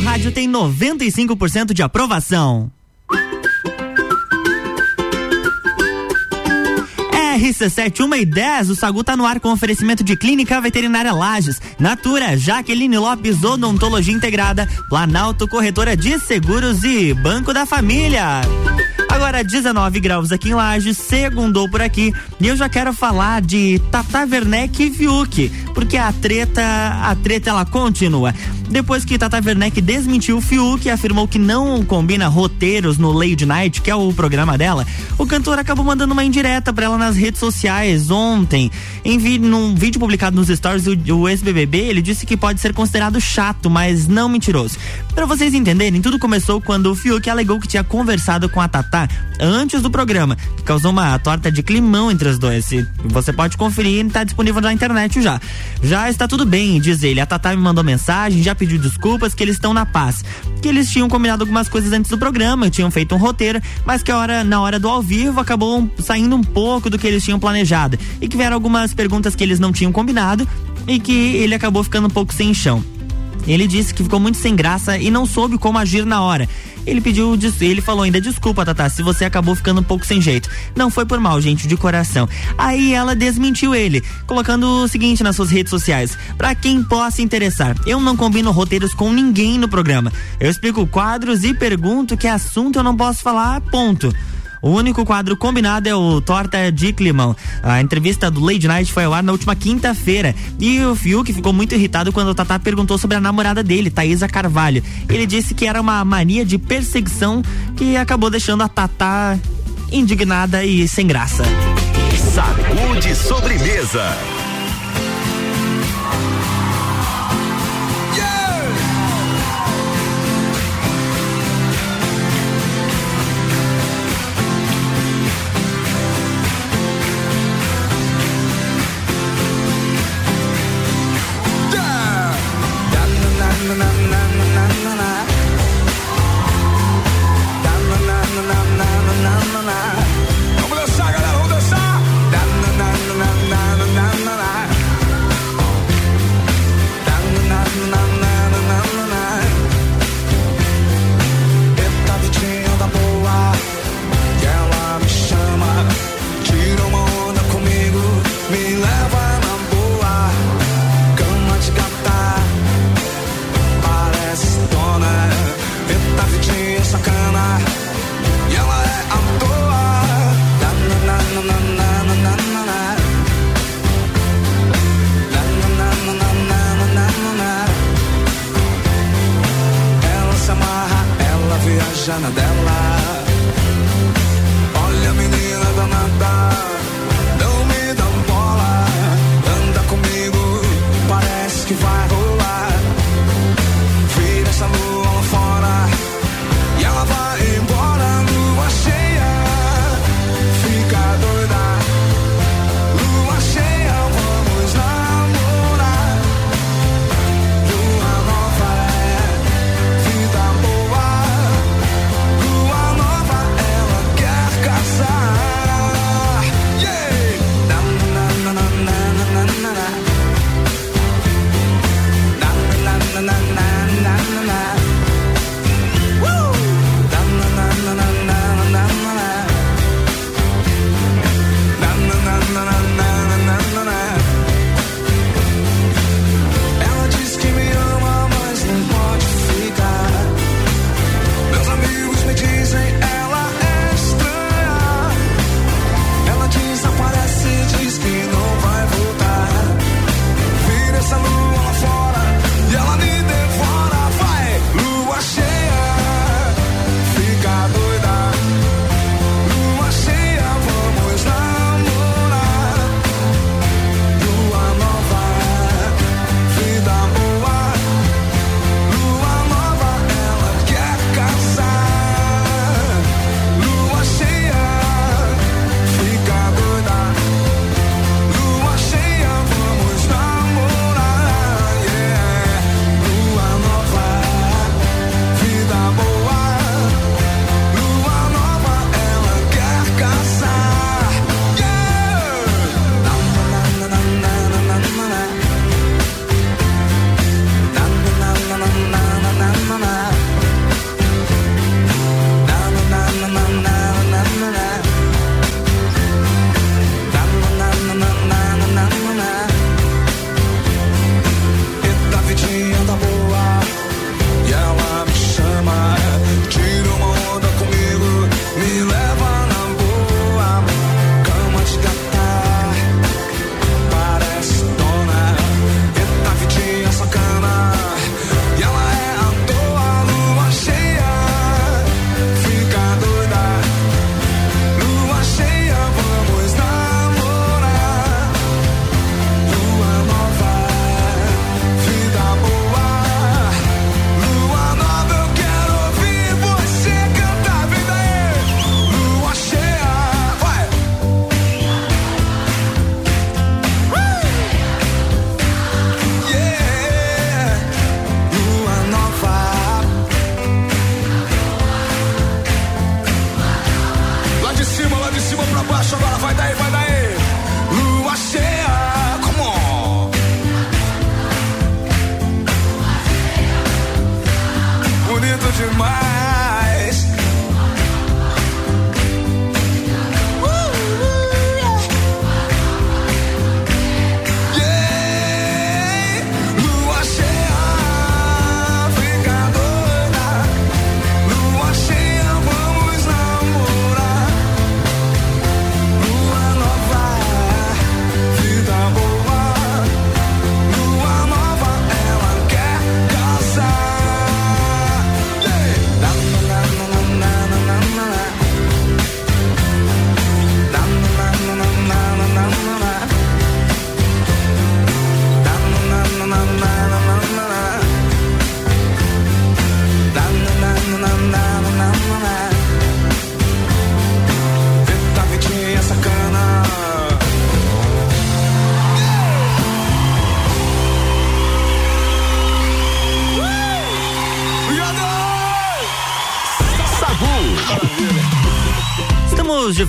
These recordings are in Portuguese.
rádio tem 95% de aprovação. RC7 1 e 10, o Sagu tá no ar com oferecimento de Clínica Veterinária Lages, Natura, Jaqueline Lopes Odontologia Integrada, Planalto Corretora de Seguros e Banco da Família. Agora 19 graus aqui em Lages, segundou por aqui, e eu já quero falar de Tata Werneck e Fiuk, porque a treta, a treta ela continua. Depois que Tata Werneck desmentiu o Fiuk e afirmou que não combina roteiros no Lady Night, que é o programa dela, o cantor acabou mandando uma indireta para ela nas redes sociais ontem. Em num vídeo publicado nos stories, o, o ex-BBB, ele disse que pode ser considerado chato, mas não mentiroso. Para vocês entenderem, tudo começou quando o Fiuk alegou que tinha conversado com a Tata antes do programa, causou uma torta de climão entre os dois. Você pode conferir, está disponível na internet já. Já está tudo bem, diz ele. A Tata me mandou mensagem, já pediu desculpas, que eles estão na paz. Que eles tinham combinado algumas coisas antes do programa, tinham feito um roteiro, mas que a hora, na hora do ao vivo acabou saindo um pouco do que eles tinham planejado. E que vieram algumas perguntas que eles não tinham combinado e que ele acabou ficando um pouco sem chão. Ele disse que ficou muito sem graça e não soube como agir na hora. Ele pediu, ele falou ainda, desculpa, Tata, se você acabou ficando um pouco sem jeito. Não foi por mal, gente, de coração. Aí ela desmentiu ele, colocando o seguinte nas suas redes sociais: para quem possa interessar, eu não combino roteiros com ninguém no programa. Eu explico quadros e pergunto que assunto eu não posso falar, ponto. O único quadro combinado é o Torta de Climão. A entrevista do Lady Night foi ao ar na última quinta-feira. E o Fiuk ficou muito irritado quando o Tatá perguntou sobre a namorada dele, Thaisa Carvalho. Ele disse que era uma mania de perseguição que acabou deixando a Tatá indignada e sem graça. Sacude sobremesa.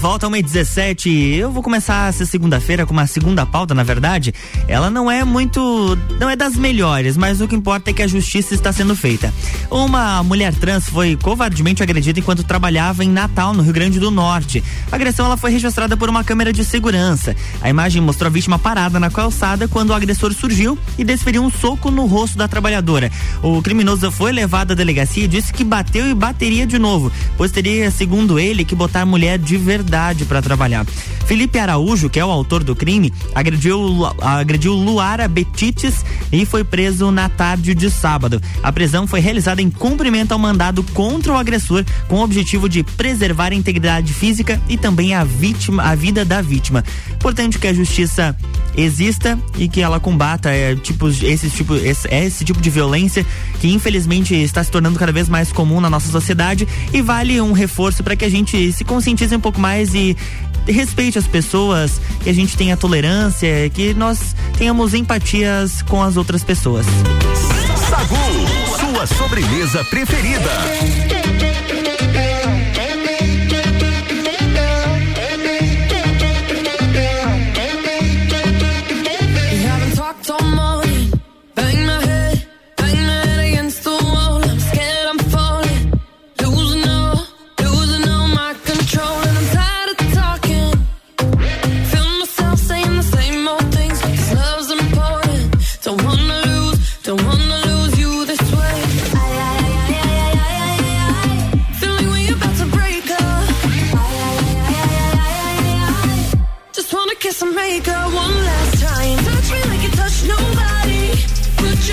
Volta ao meio 17. Eu vou começar essa segunda-feira com uma segunda pauta, na verdade. Ela não é muito. não é das melhores, mas o que importa é que a justiça está sendo feita. Uma mulher trans foi covardemente agredida enquanto trabalhava em Natal, no Rio Grande do Norte. A agressão ela foi registrada por uma câmera de segurança. A imagem mostrou a vítima parada na calçada quando o agressor surgiu e desferiu um soco no rosto da trabalhadora. O criminoso foi levado à delegacia e disse que bateu e bateria de novo, pois teria, segundo ele, que botar mulher de verdade para trabalhar. Felipe Araújo, que é o autor do crime, agrediu, agrediu Luara Betites e foi preso na tarde de sábado. A prisão foi realizada em cumprimento ao mandado contra o agressor, com o objetivo de preservar a integridade física e também a vítima, a vida da vítima. Importante que a justiça exista e que ela combata é, tipos, esse, tipo, esse, é esse tipo de violência que infelizmente está se tornando cada vez mais comum na nossa sociedade e vale um reforço para que a gente se conscientize um pouco mais e respeite as pessoas, que a gente tenha tolerância, que nós tenhamos empatias com as outras pessoas. Sagu, sua sobremesa preferida.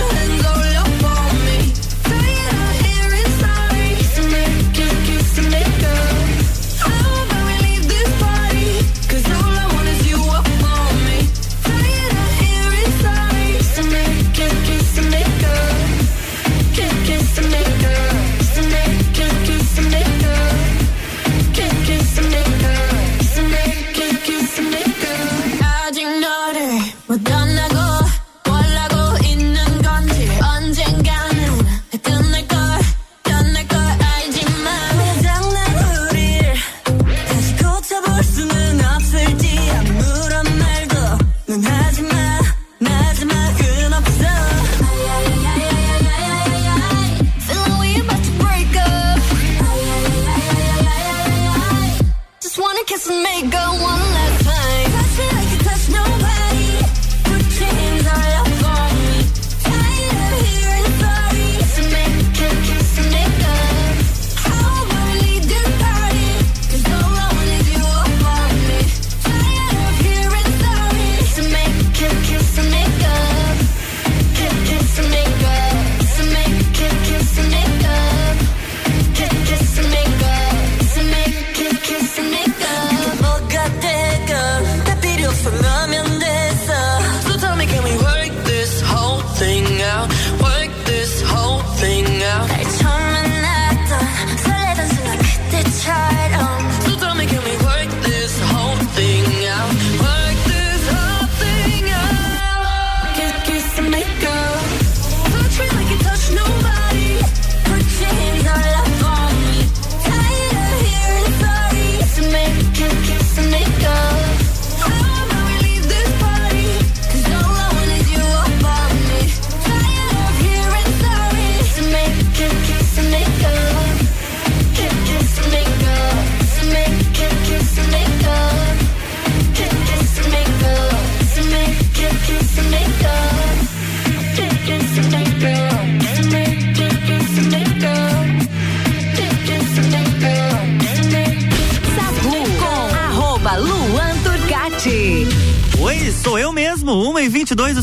Mesmo,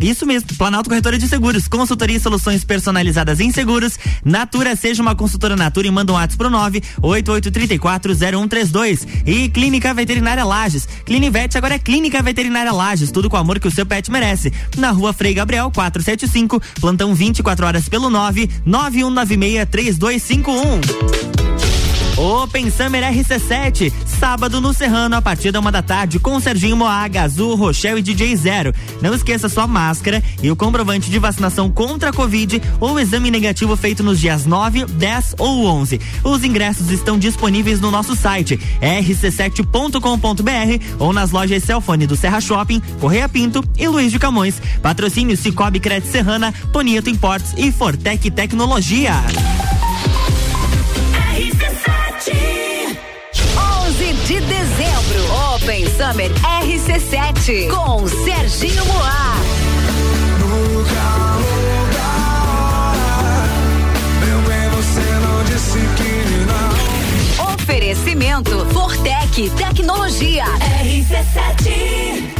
isso mesmo, Planalto Corretora de Seguros, consultoria e soluções personalizadas em seguros, na Natura, seja uma consultora Natura e manda um WhatsApp pro 988340132. E Clínica Veterinária Lages. Clinivete agora é Clínica Veterinária Lages, tudo com o amor que o seu pet merece. Na rua Frei Gabriel 475, plantão 24 horas pelo 9 9196 3251. Open Summer RC7, sábado no Serrano, a partir da uma da tarde, com Serginho Moaga, Azul, Rochelle e DJ Zero. Não esqueça sua máscara e o comprovante de vacinação contra a Covid ou exame negativo feito nos dias 9, 10 ou 11. Os ingressos estão disponíveis no nosso site rc7.com.br ou nas lojas Celfone do Serra Shopping, Correia Pinto e Luiz de Camões. Patrocínio Cicobi Crédito Serrana, Tonieto Imports e Fortec Tecnologia. De dezembro, Open Summer RC7 com Serginho Moá. Meu bem, você não disse que não. Oferecimento Fortec Tecnologia. RC7.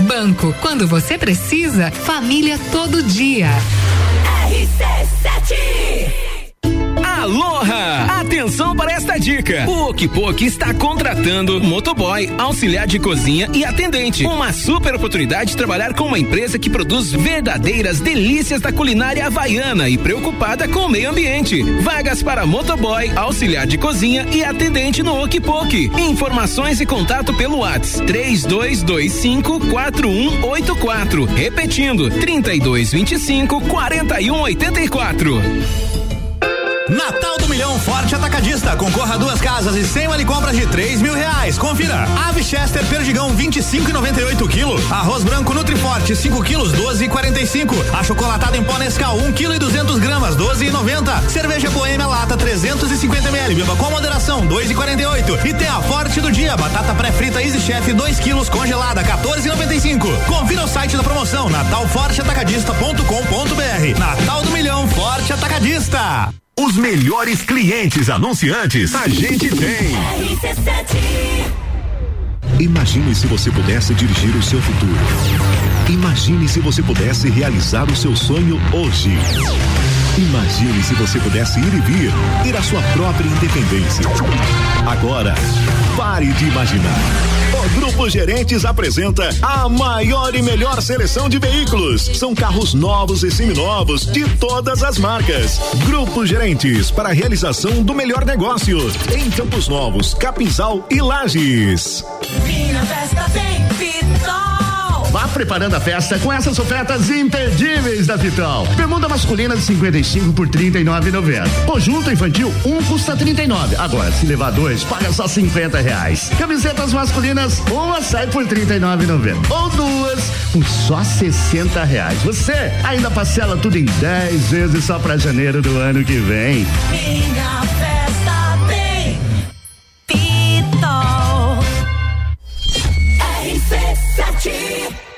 Banco, quando você precisa, família todo dia. RC7. Aloha! Atenção para esta dica. O Okipok está contratando motoboy, auxiliar de cozinha e atendente. Uma super oportunidade de trabalhar com uma empresa que produz verdadeiras delícias da culinária havaiana e preocupada com o meio ambiente. Vagas para motoboy, auxiliar de cozinha e atendente no Okipok. Informações e contato pelo WhatsApp 3225 4184. Repetindo, 3225 4184. Natal do Milhão Forte Atacadista. Concorra a duas casas e cem vale compras de três mil reais. Confira. Ave Chester Perdigão 25,98 kg. Arroz branco Nutriforte 5 quilos 12,45. Achocolatado em pó Nescau 1 kg e 200 gramas 12,90. Cerveja Boêmia Lata 350 ml. Beba com moderação 2,48. E tem a Forte do Dia. Batata pré-frita Easy Chef 2 quilos congelada 14,95. Confira o site da promoção natalforteatacadista.com.br. Natal do Milhão Forte Atacadista. Os melhores clientes anunciantes a gente tem. Imagine se você pudesse dirigir o seu futuro. Imagine se você pudesse realizar o seu sonho hoje. Imagine se você pudesse ir e vir, ter a sua própria independência. Agora, pare de imaginar. Grupo Gerentes apresenta a maior e melhor seleção de veículos. São carros novos e seminovos de todas as marcas. Grupo Gerentes para a realização do melhor negócio em Campos Novos, Capinzal e Lages. Minha festa tem Pitol. Vá preparando a festa com essas ofertas imperdíveis da Pitol. Bermuda masculina de 55 por 39,90. Conjunto infantil um custa 39. Agora, se levar dois, paga só 50 reais. Camisetas masculinas, uma sai por 39,90. Ou duas por só 60 reais. Você ainda parcela tudo em 10 vezes só para janeiro do ano que vem. Minha festa tem Pitol. RC7.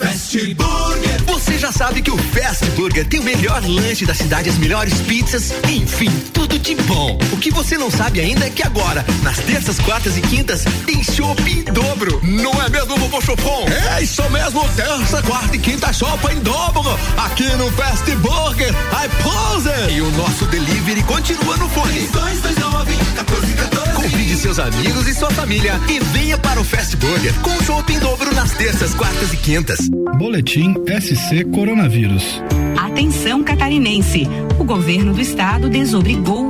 Fast Burger. Você já sabe que o Fast Burger tem o melhor lanche da cidade, as melhores pizzas, enfim, tudo de bom. O que você não sabe ainda é que agora, nas terças, quartas e quintas, tem chopp em dobro. Não é mesmo, vovô Chopon? É isso mesmo, terça, quarta e quinta chopp em dobro. Aqui no Fast Burger, I pose. E o nosso delivery continua no fone. 229 1414. Convide seus amigos e sua família e venha para o Fast Burger com chopp em dobro nas terças, quartas e quintas. Boletim SC Coronavírus. Atenção catarinense. o governo do estado desobrigou o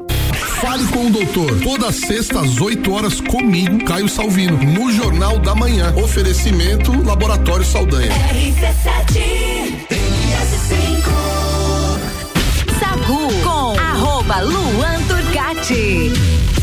Fale com o doutor. Toda sexta às 8 horas comigo, Caio Salvino, no Jornal da Manhã. Oferecimento Laboratório Saldanha. Sagu com arroba Luan Turcati.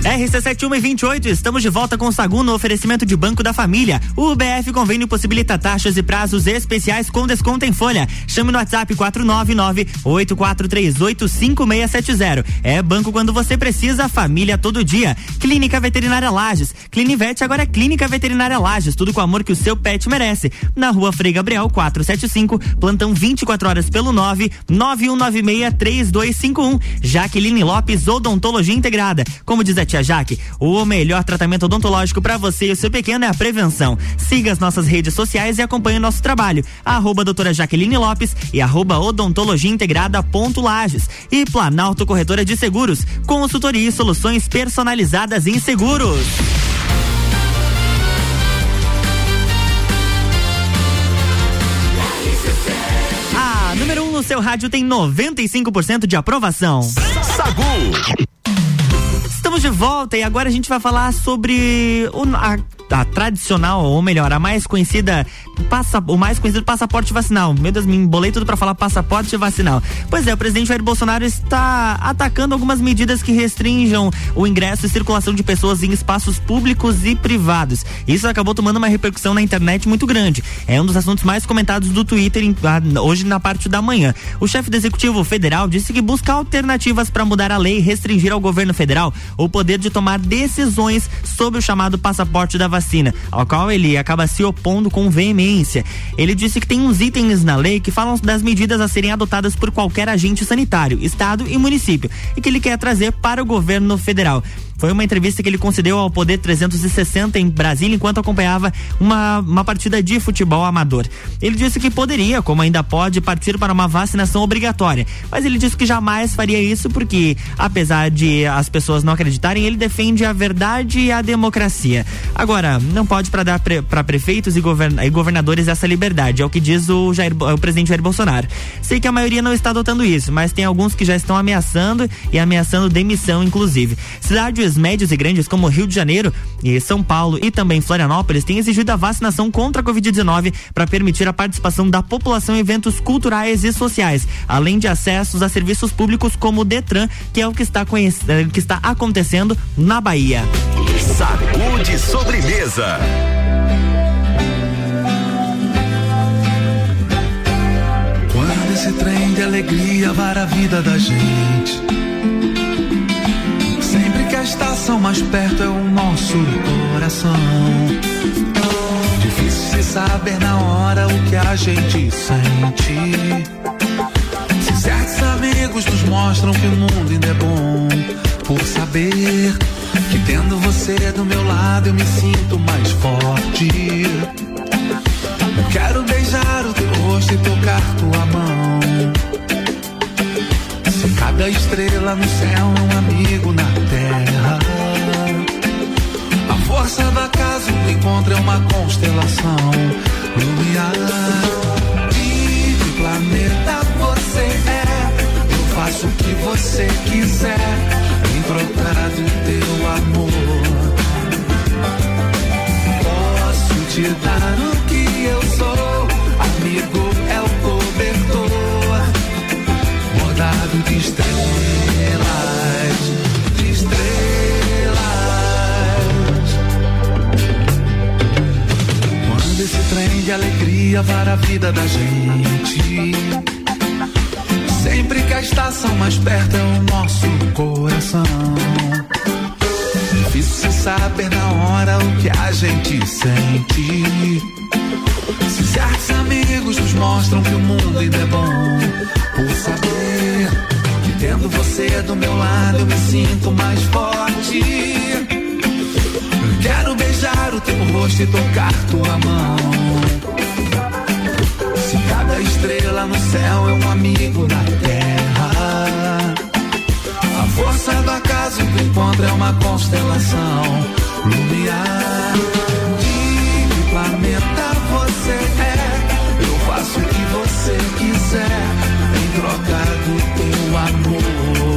RC7128, estamos de volta com o Sagu no oferecimento de Banco da Família. O BF Convênio possibilita taxas e prazos especiais com desconto em folha. Chame no WhatsApp 499-8438-5670. É banco quando você precisa, família todo dia. Clínica Veterinária Lages. Clinivete agora é Clínica Veterinária Lages, tudo com o amor que o seu pet merece. Na rua Frei Gabriel 475, plantão 24 horas pelo 9 9196 3251. Jaqueline Lopes, Odontologia Integrada. Como diz a tia Jaque, o melhor tratamento odontológico para você e o seu pequeno é a prevenção. Siga as nossas redes sociais e acompanhe o nosso trabalho. Arroba doutora Jaqueline Lopes e arroba odontologia integrada ponto Lages. E Planalto Corretora de Seguros, consultoria e soluções personalizadas em seguros. A número 1 um no seu rádio tem 95% de aprovação. Sagu. Estamos de volta e agora a gente vai falar sobre o, a, a tradicional, ou melhor, a mais conhecida, passa, o mais conhecido passaporte vacinal. Meu Deus, me embolei tudo para falar passaporte vacinal. Pois é, o presidente Jair Bolsonaro está atacando algumas medidas que restringam o ingresso e circulação de pessoas em espaços públicos e privados. Isso acabou tomando uma repercussão na internet muito grande. É um dos assuntos mais comentados do Twitter em, a, hoje na parte da manhã. O chefe do executivo federal disse que busca alternativas para mudar a lei e restringir ao governo federal o poder de tomar decisões sobre o chamado passaporte da vacina, ao qual ele acaba se opondo com veemência. Ele disse que tem uns itens na lei que falam das medidas a serem adotadas por qualquer agente sanitário, estado e município, e que ele quer trazer para o governo federal. Foi uma entrevista que ele concedeu ao Poder 360 em Brasília enquanto acompanhava uma, uma partida de futebol amador. Ele disse que poderia, como ainda pode, partir para uma vacinação obrigatória. Mas ele disse que jamais faria isso porque, apesar de as pessoas não acreditarem, ele defende a verdade e a democracia. Agora, não pode para dar para prefeitos e, governa, e, governadores essa liberdade, é o que diz o, Jair, o presidente Jair Bolsonaro. Sei que a maioria não está adotando isso, mas tem alguns que já estão ameaçando e ameaçando demissão, inclusive. Cidades médios e grandes como Rio de Janeiro e São Paulo e também Florianópolis têm exigido a vacinação contra a Covid-19 para permitir a participação da população em eventos culturais e sociais, além de acessos a serviços públicos como o Detran, que é o que está, que está acontecendo na Bahia. Sacude sobremesa. Quando esse trem de alegria vara a vida da gente. A estação mais perto é o nosso coração. Difícil saber na hora o que a gente sente. Se certos amigos nos mostram que o mundo ainda é bom, por saber que tendo você do meu lado eu me sinto mais forte. Eu quero beijar o teu rosto e tocar tua mão. Cada estrela no céu é um amigo na terra. A força da casa do encontro é uma constelação. Lumiar. E que planeta você é? Eu faço o que você quiser. Em trocar do teu amor. Posso te dar o e alegria para a vida da gente. Sempre que a estação mais perto é o nosso coração. Difícil saber na hora o que a gente sente. Se certos amigos nos mostram que o mundo ainda é bom, por saber que tendo você do meu lado eu me sinto mais forte. Quero beijar o teu rosto e tocar tua mão estrela no céu, é um amigo na terra. A força do acaso que encontra é uma constelação lumiar. De que planeta você é? Eu faço o que você quiser em troca do teu amor.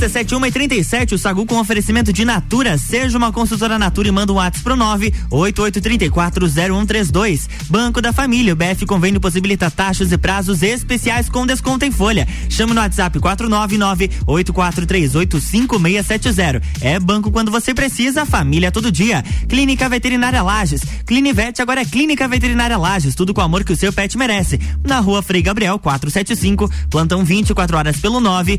1 e 37, o Sagu com oferecimento de Natura. Seja uma consultora Natura e manda um WhatsApp pro 988340132. Banco da Família, o BF Convênio possibilita taxas e prazos especiais com desconto em folha. Chame no WhatsApp 499-8438-5670. É banco quando você precisa, família todo dia. Clínica Veterinária Lages. Clinivete agora é Clínica Veterinária Lages, tudo com o amor que o seu pet merece. Na rua Frei Gabriel 475, plantão 24 horas pelo 9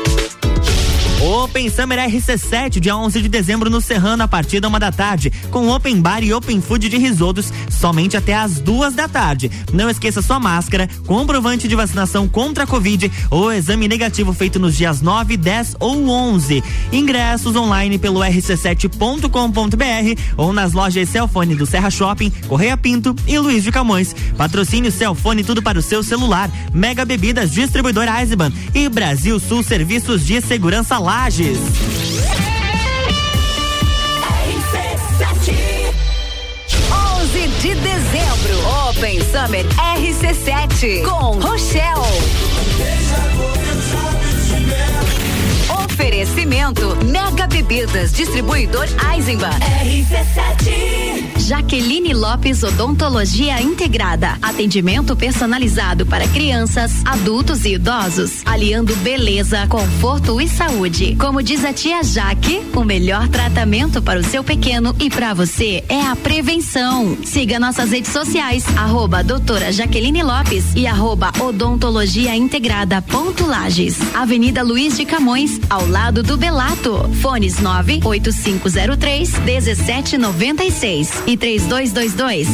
Open Summer RC7, dia 11 de dezembro no Serrano, a partir da uma da tarde, com Open Bar e Open Food de risotos, somente até as duas da tarde. Não esqueça sua máscara, comprovante de vacinação contra a Covid ou exame negativo feito nos dias 9, 10 ou 11. Ingressos online pelo rc7.com.br ou nas lojas Celfone do Serra Shopping, Correia Pinto e Luiz de Camões. Patrocínio Celfone, tudo para o seu celular. Mega Bebidas, distribuidor Eisenbahn e Brasil Sul Serviços de Segurança Lages. de dezembro, Open Summer RC7 com Rochelle. Oferecimento Mega Bebidas, distribuidor Eisenbahn. RC7. Jaqueline Lopes Odontologia Integrada. Atendimento personalizado para crianças, adultos e idosos. Aliando beleza, conforto e saúde. Como diz a tia Jaque, o melhor tratamento para o seu pequeno e para você é a prevenção. Siga nossas redes sociais, arroba doutora Jaqueline Lopes e arroba odontologia integrada ponto Lages. Avenida Luiz de Camões, ao lado do Belato. Fones 98503 1796 e 3222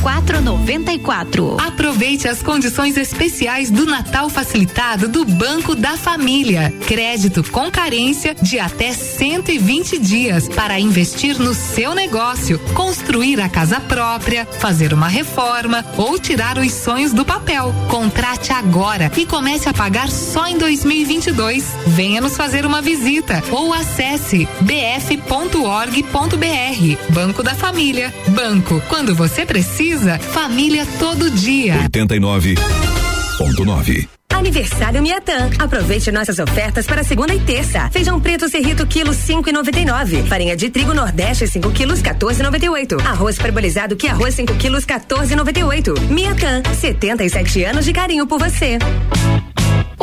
0494. Aproveite as condições especiais do Natal facilitado do Banco da Família. Crédito com carência de até 120 dias para investir no seu negócio, construir a casa própria, fazer uma reforma ou tirar os sonhos do papel. Contrate agora e comece a pagar só em 2022. Venha nos fazer uma visita ou acesse bf.org.br. Banco da Família. Banco, quando você precisa, família todo dia. 89.9. Aniversário Miatã. Aproveite nossas ofertas para segunda e terça. Feijão preto serrito quilo cinco e noventa e nove. Farinha de trigo Nordeste 5 quilos 14,98. Arroz parbolizado que arroz 5 quilos 14,98. Miatã, 77 anos de carinho por você.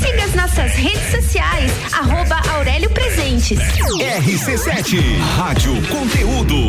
Siga as nossas redes sociais, arroba Aurélio Presentes. RC7, Rádio Conteúdo.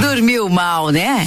Dormiu mal, né?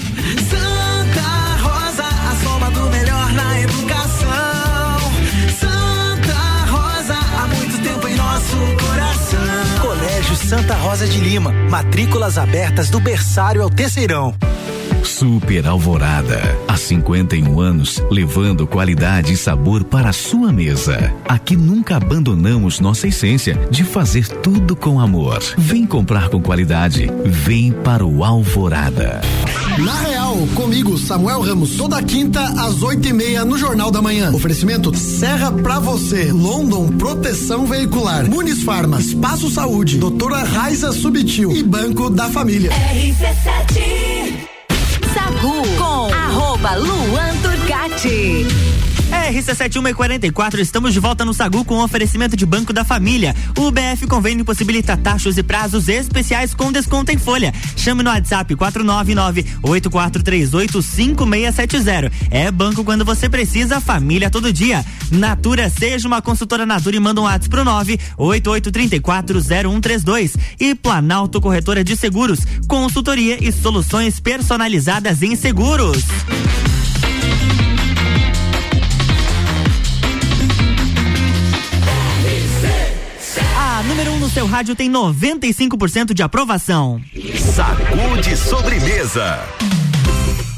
Santa Rosa de Lima, matrículas abertas do berçário ao terceirão. Super Alvorada. Há 51 anos, levando qualidade e sabor para a sua mesa. Aqui nunca abandonamos nossa essência de fazer tudo com amor. Vem comprar com qualidade. Vem para o Alvorada. Na Real, comigo, Samuel Ramos, toda quinta às oito e meia no Jornal da Manhã. Oferecimento Serra pra você, London Proteção Veicular, Muniz Farmas, Passo Saúde, Doutora Raiza Subtil e Banco da Família. RC7 Sagu com arroba Luan Turcati. RC7144, estamos de volta no Sagu com oferecimento de Banco da Família. O BF Convênio possibilita taxas e prazos especiais com desconto em folha. Chame no WhatsApp 499-8438-5670. É banco quando você precisa, família todo dia. Natura, seja uma consultora Natura e manda um WhatsApp pro 988340132. E Planalto Corretora de Seguros, consultoria e soluções personalizadas em seguros. Seu rádio tem 95% de aprovação. Sacude sobremesa.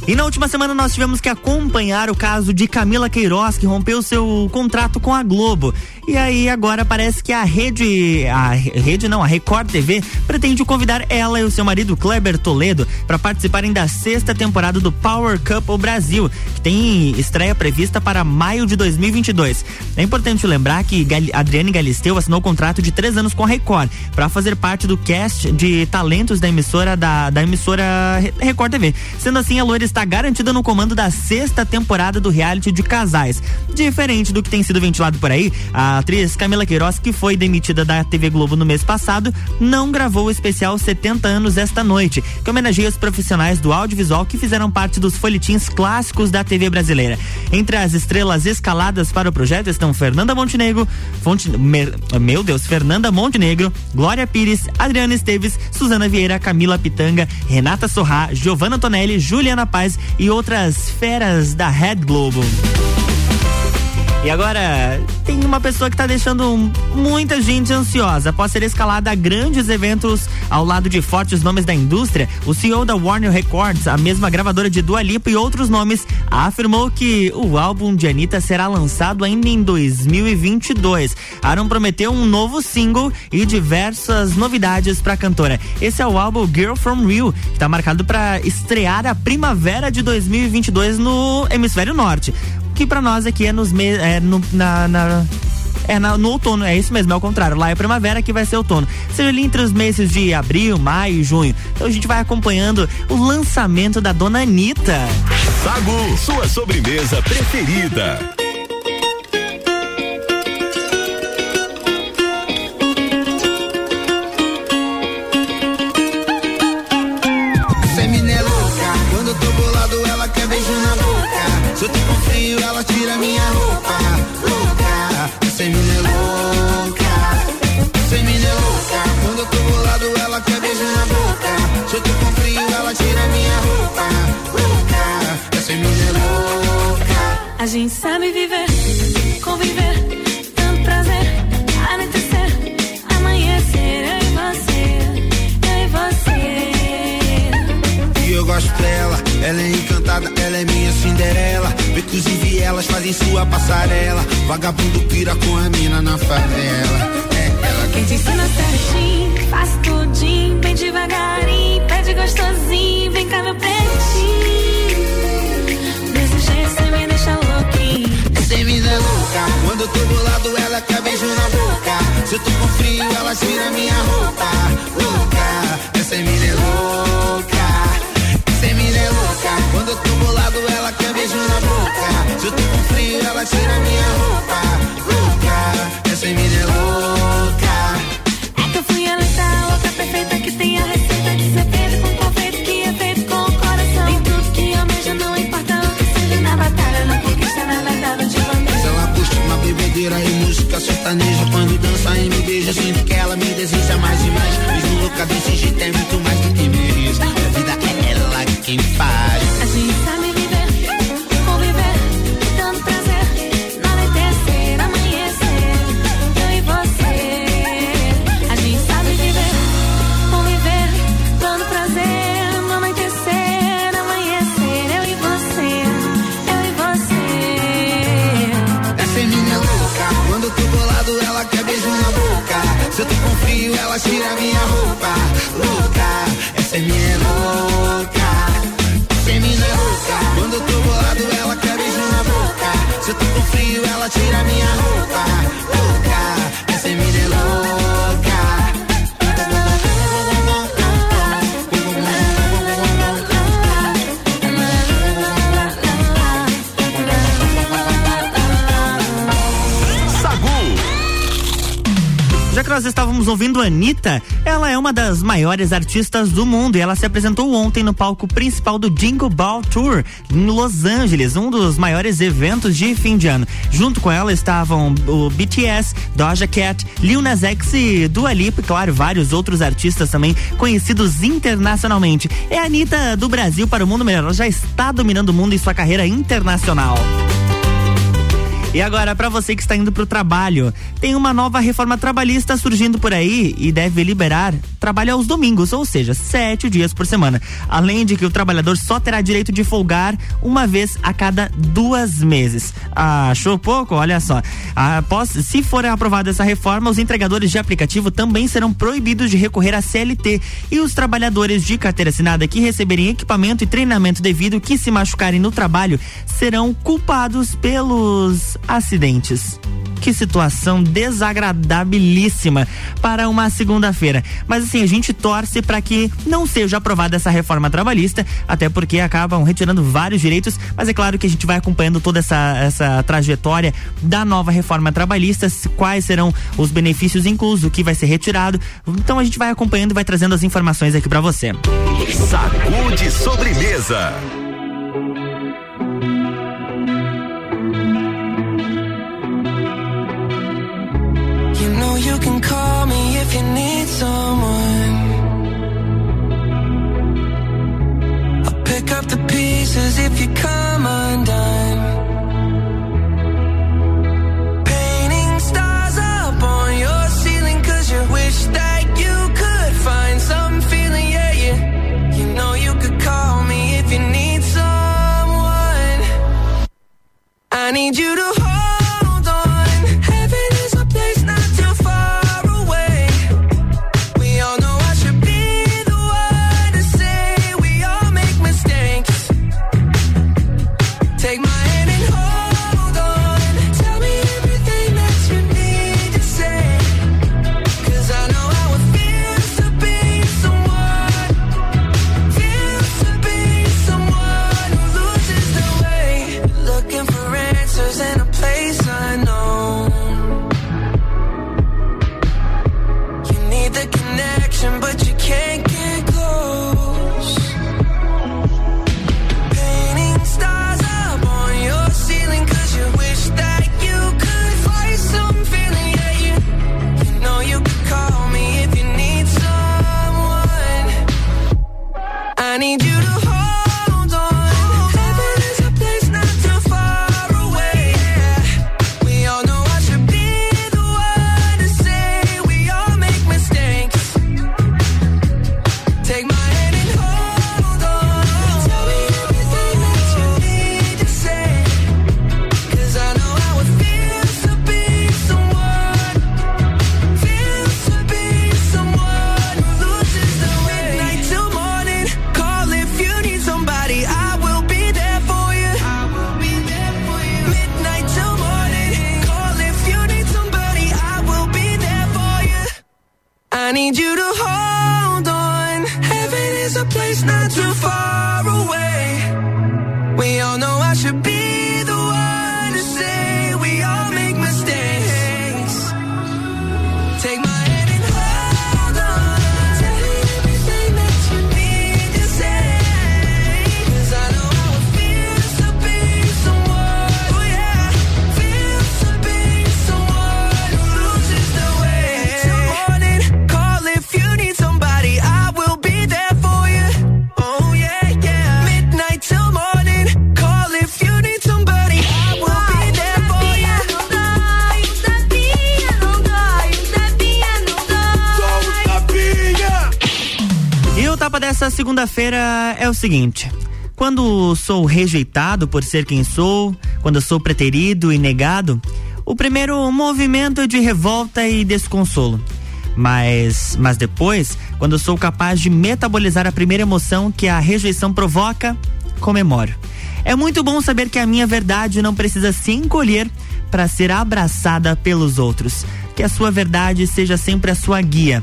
E na última semana nós tivemos que acompanhar o caso de Camila Queiroz, que rompeu seu contrato com a Globo. E aí agora parece que a rede, a rede não, a Record TV pretende convidar ela e o seu marido Kleber Toledo para participarem da sexta temporada do Power Couple Brasil, que tem estreia prevista para maio de 2022. É importante lembrar que Gal Adriane Galisteu assinou um contrato de três anos com a Record para fazer parte do cast de talentos da emissora da, da emissora Record TV. Sendo assim, a loira está garantida no comando da sexta temporada do reality de casais. Diferente do que tem sido ventilado por aí, a atriz Camila Queiroz, que foi demitida da TV Globo no mês passado, não gravou o especial 70 anos esta noite, que homenageia os profissionais do audiovisual que fizeram parte dos folhetins clássicos da TV brasileira. Entre as estrelas escaladas para o projeto estão Fernanda Montenegro, Fonte, mer, meu Deus, Fernanda Montenegro, Glória Pires, Adriana Esteves, Suzana Vieira, Camila Pitanga, Renata Sorrá, Giovanna Tonelli, Juliana Paz e outras feras da Red Globo. E agora, tem uma pessoa que está deixando muita gente ansiosa. Após ser escalada a grandes eventos ao lado de fortes nomes da indústria, o CEO da Warner Records, a mesma gravadora de Dua Lipa e outros nomes, afirmou que o álbum de Anitta será lançado ainda em 2022. Aaron prometeu um novo single e diversas novidades para a cantora. Esse é o álbum Girl From Rio, que está marcado para estrear a primavera de 2022 no hemisfério norte que para nós aqui é nos me, é no, na, na é na, no outono, é isso mesmo, é o contrário. Lá é primavera que vai ser outono. Seja ali entre os meses de abril, maio e junho. Então a gente vai acompanhando o lançamento da dona Anitta. Sagu, sua sobremesa preferida. Tira minha roupa. Louca, essa menina é sua passarela. Vagabundo pira com a mina na favela. É ela quem te ensina certinho, faz tudinho, bem devagarinho, pede gostosinho, vem cá meu pretinho. Desse jeito você me deixa louquinho. Você me dá louca, quando eu tô bolado ela quer beijo na boca. Se eu tô com frio ela tira minha roupa. Louca, essa mina é louca. Essa mina é louca, quando eu tô bolado ela se eu tô com frio, ela tira minha roupa. Ouvindo Anitta, ela é uma das maiores artistas do mundo e ela se apresentou ontem no palco principal do Jingle Ball Tour em Los Angeles, um dos maiores eventos de fim de ano. Junto com ela estavam o BTS, Doja Cat, Lil Nas X e Dua Lipa, claro, vários outros artistas também conhecidos internacionalmente. É a Anitta do Brasil para o mundo melhor, ela já está dominando o mundo em sua carreira internacional. E agora, para você que está indo para o trabalho, tem uma nova reforma trabalhista surgindo por aí e deve liberar trabalho aos domingos, ou seja, sete dias por semana. Além de que o trabalhador só terá direito de folgar uma vez a cada duas meses. Ah, achou pouco? Olha só. Após, se for aprovada essa reforma, os entregadores de aplicativo também serão proibidos de recorrer à CLT e os trabalhadores de carteira assinada que receberem equipamento e treinamento devido que se machucarem no trabalho serão culpados pelos acidentes. Que situação desagradabilíssima para uma segunda-feira. Mas assim, a gente torce para que não seja aprovada essa reforma trabalhista, até porque acabam retirando vários direitos, mas é claro que a gente vai acompanhando toda essa, essa trajetória da nova reforma trabalhista, quais serão os benefícios inclusos, o que vai ser retirado. Então a gente vai acompanhando e vai trazendo as informações aqui para você. Sacude sobremesa. Need someone, I'll pick up the pieces if you come undone. Painting stars up on your ceiling, you wish that you could find some feeling. Yeah, you know, you could call me if you need someone. I need you to hold segunda-feira é o seguinte. Quando sou rejeitado por ser quem sou, quando sou preterido e negado, o primeiro movimento é de revolta e desconsolo. Mas, mas depois, quando sou capaz de metabolizar a primeira emoção que a rejeição provoca, comemoro. É muito bom saber que a minha verdade não precisa se encolher para ser abraçada pelos outros. Que a sua verdade seja sempre a sua guia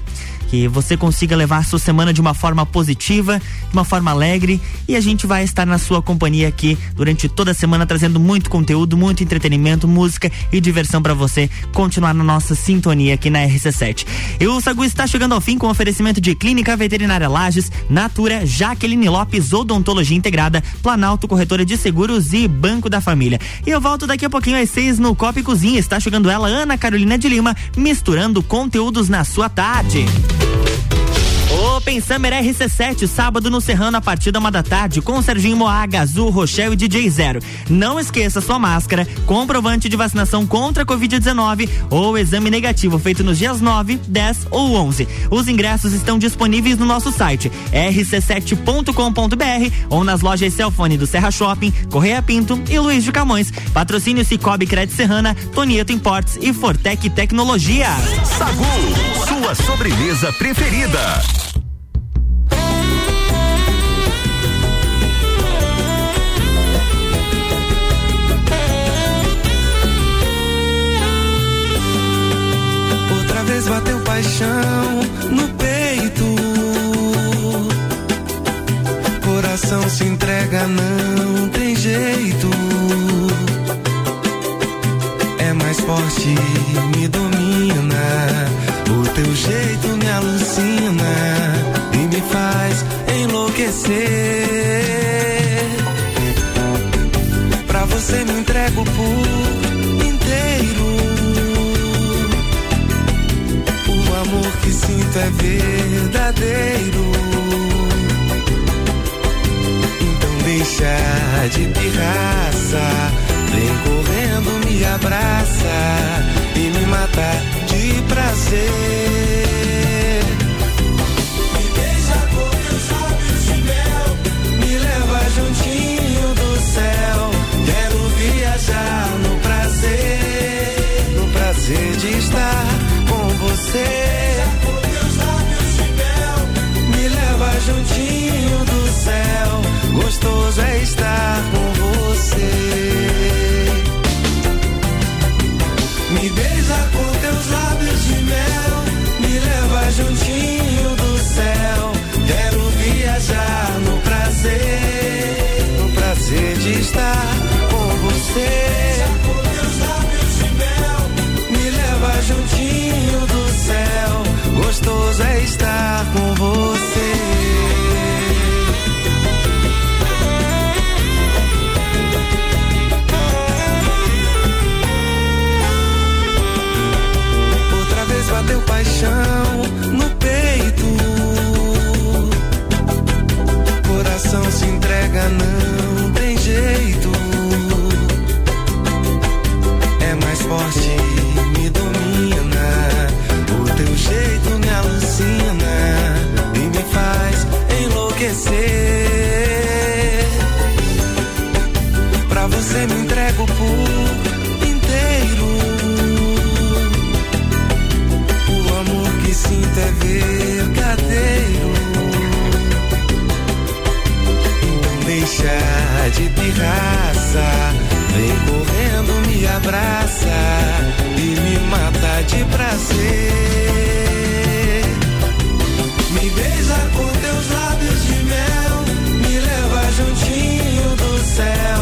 que você consiga levar sua semana de uma forma positiva, de uma forma alegre e a gente vai estar na sua companhia aqui durante toda a semana trazendo muito conteúdo, muito entretenimento, música e diversão para você continuar na nossa sintonia aqui na RC7. E o Sagu está chegando ao fim com oferecimento de Clínica Veterinária Lages, Natura, Jaqueline Lopes, Odontologia Integrada, Planalto Corretora de Seguros e Banco da Família. E eu volto daqui a pouquinho às seis no Copa e Cozinha. Está chegando ela, Ana Carolina de Lima, misturando conteúdos na sua tarde. Thank you Open Summer RC7, sábado no Serrano a partir da uma da tarde, com Serginho Moaga, Azul, Rochelle e DJ Zero. Não esqueça sua máscara, comprovante de vacinação contra a Covid-19 ou exame negativo feito nos dias 9, 10 ou 11. Os ingressos estão disponíveis no nosso site rc7.com.br ou nas lojas Celfone do Serra Shopping, Correia Pinto e Luiz de Camões. Patrocínio Cicobi Crédito Serrana, Tonieto Importes e Fortec Tecnologia. Sagu, sua sobremesa preferida. Bateu paixão no peito. Coração se entrega, não tem jeito. É mais forte, me domina. O teu jeito me alucina e me faz enlouquecer. Pra você me entrego por é verdadeiro. Então deixa de pirraça. Vem correndo, me abraça e me mata de prazer. Deixa de pirraça. Vem correndo, me abraça e me mata de prazer. Me beija com teus lábios de mel, me leva juntinho do céu.